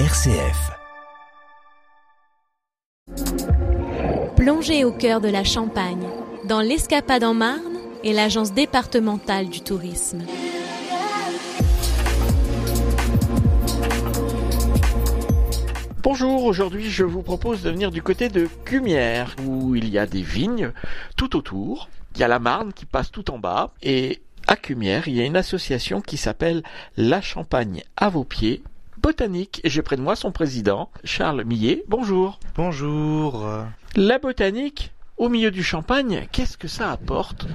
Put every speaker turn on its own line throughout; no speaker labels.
RCF.
Plongez au cœur de la Champagne, dans l'Escapade en Marne et l'Agence départementale du tourisme.
Bonjour, aujourd'hui je vous propose de venir du côté de Cumières, où il y a des vignes tout autour. Il y a la Marne qui passe tout en bas, et à Cumières, il y a une association qui s'appelle La Champagne à vos pieds, botanique, et j'ai près de moi son président, Charles Millet. Bonjour.
Bonjour.
La botanique, au milieu du champagne, qu'est-ce que ça apporte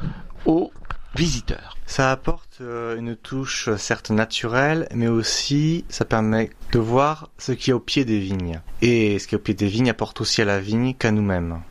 aux visiteurs?
Ça apporte euh, une touche euh, certes naturelle, mais aussi ça permet de voir ce qui est au pied des vignes. Et ce qui est au pied des vignes apporte aussi à la vigne qu'à nous-mêmes.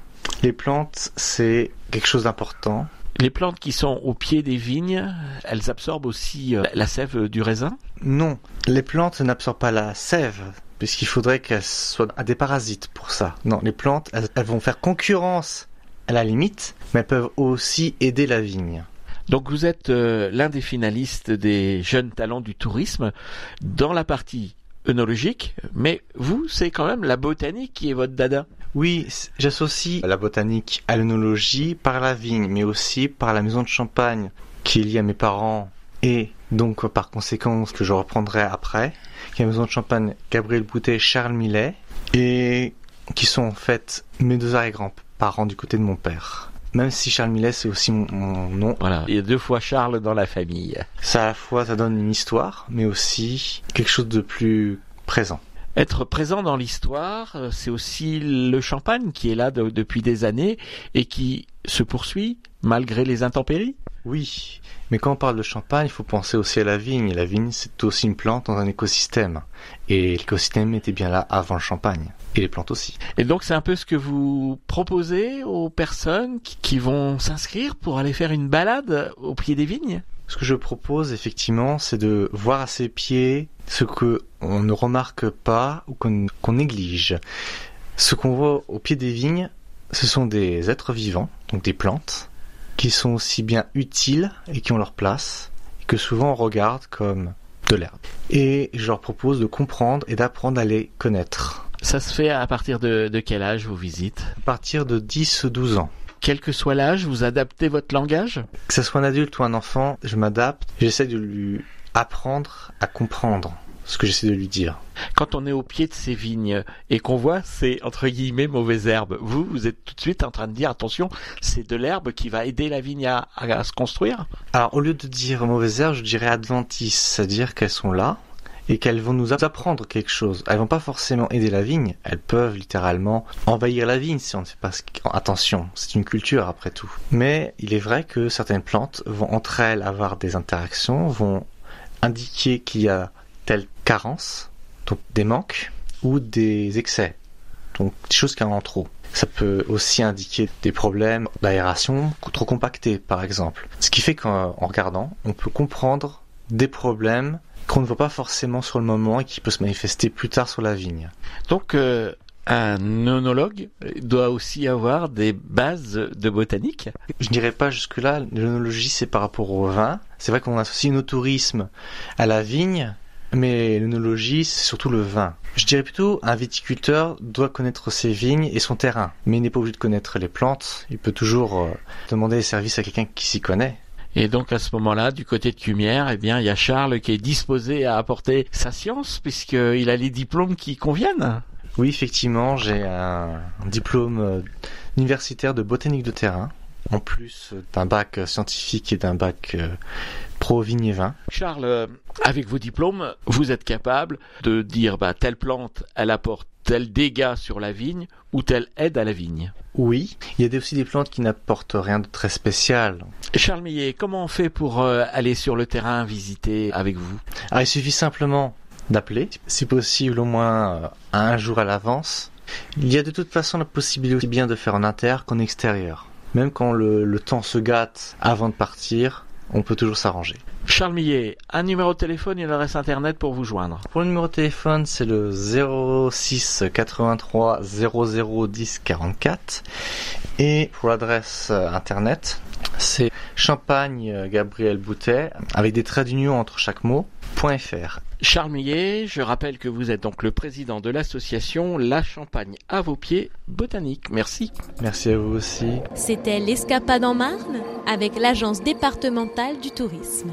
Les plantes, c'est quelque chose d'important.
Les plantes qui sont au pied des vignes, elles absorbent aussi euh, la sève du raisin?
Non, les plantes n'absorbent pas la sève, puisqu'il faudrait qu'elles soient des parasites pour ça. Non, les plantes, elles, elles vont faire concurrence à la limite, mais elles peuvent aussi aider la vigne.
Donc vous êtes euh, l'un des finalistes des jeunes talents du tourisme dans la partie œnologique, mais vous, c'est quand même la botanique qui est votre dada.
Oui, j'associe la botanique à l'œnologie par la vigne, mais aussi par la maison de champagne qui est liée à mes parents et donc par conséquent ce que je reprendrai après, qui est la maison de champagne Gabriel Boutet, Charles Millet, et qui sont en fait mes deux arrière-grands-parents du côté de mon père. Même si Charles Millet c'est aussi mon, mon nom,
Voilà, il y a deux fois Charles dans la famille.
ça à la fois ça donne une histoire, mais aussi quelque chose de plus présent.
Être présent dans l'histoire, euh, c'est aussi le champagne qui est là de- depuis des années et qui se poursuit malgré les intempéries.
Oui, mais quand on parle de champagne, il faut penser aussi à la vigne. La vigne, c'est aussi une plante dans un écosystème. Et l'écosystème était bien là avant le champagne. Et les plantes aussi.
Et donc c'est un peu ce que vous proposez aux personnes qui, qui vont s'inscrire pour aller faire une balade au pied des vignes?
Ce que je propose, effectivement, c'est de voir à ses pieds ce que on ne remarque pas ou qu'on qu'on néglige. Ce qu'on voit au pied des vignes, ce sont des êtres vivants, donc des plantes, qui sont aussi bien utiles et qui ont leur place, et que souvent on regarde comme de l'herbe. Et je leur propose de comprendre et d'apprendre à les connaître.
Ça se fait à partir de, de quel âge vous visitez
à partir de 10-12 ans.
Quel que soit l'âge, vous adaptez votre langage
Que ce soit un adulte ou un enfant, je m'adapte, j'essaie de lui apprendre à comprendre ce que j'essaie de lui dire.
Quand on est au pied de ces vignes et qu'on voit ces entre guillemets mauvaises herbes, vous, vous êtes tout de suite en train de dire attention, c'est de l'herbe qui va aider la vigne à, à- à se construire.
Alors au lieu de dire mauvaises herbes, je dirais adventices, c'est-à-dire qu'elles sont là et qu'elles vont nous apprendre quelque chose. Elles vont pas forcément aider la vigne, elles peuvent littéralement envahir la vigne si on ne fait pas attention. C'est une culture après tout. Mais il est vrai que certaines plantes vont entre elles avoir des interactions, vont indiquer qu'il y a telle carence, donc des manques ou des excès, donc des choses qui en ont trop. Ça peut aussi indiquer des problèmes d'aération trop compactés, par exemple. Ce qui fait qu'en en regardant, on peut comprendre des problèmes qu'on ne voit pas forcément sur le moment et qui peut se manifester plus tard sur la vigne.
Donc euh, un œnologue doit aussi avoir des bases de botanique.
Je n'irai pas jusque-là, l'œnologie c'est par rapport au vin. C'est vrai qu'on associe nos tourisme à la vigne, mais l'œnologie c'est surtout le vin. Je dirais plutôt un viticulteur doit connaître ses vignes et son terrain, mais il n'est pas obligé de connaître les plantes. Il peut toujours euh, demander des services à quelqu'un qui s'y connaît.
Et donc à ce moment-là, du côté de Cumières, eh bien il y a Charles qui est disposé à apporter sa science puisqu'il a les diplômes qui conviennent.
Oui, effectivement, j'ai un diplôme euh, universitaire de botanique de terrain, en plus d'un bac scientifique et d'un bac euh, pro vigne et vin.
Charles, euh, avec vos diplômes, vous êtes capable de dire bah, telle plante, elle apporte tel dégât sur la vigne ou telle aide à la vigne.
Oui, il y a aussi des plantes qui n'apportent rien de très spécial.
Charles Millet, comment on fait pour euh, aller sur le terrain visiter avec vous?
Alors, il suffit simplement d'appeler, si possible au moins euh, un jour à l'avance. Il y a de toute façon la possibilité aussi bien de faire en inter qu'en extérieur. Même quand le, le temps se gâte avant de partir, on peut toujours s'arranger.
Charles Millet, un numéro de téléphone et une adresse internet pour vous joindre.
Pour le numéro de téléphone, c'est le 06 83 00 10 44. Et pour l'adresse euh, internet, C'est Champagne euh, Gabriel Boutet, avec des traits d'union entre chaque mot, .fr.
Charles Millet, je rappelle que vous êtes donc le président de l'association La Champagne à vos pieds botanique. Merci.
Merci à vous aussi.
C'était l'Escapade en Marne avec l'agence départementale du tourisme.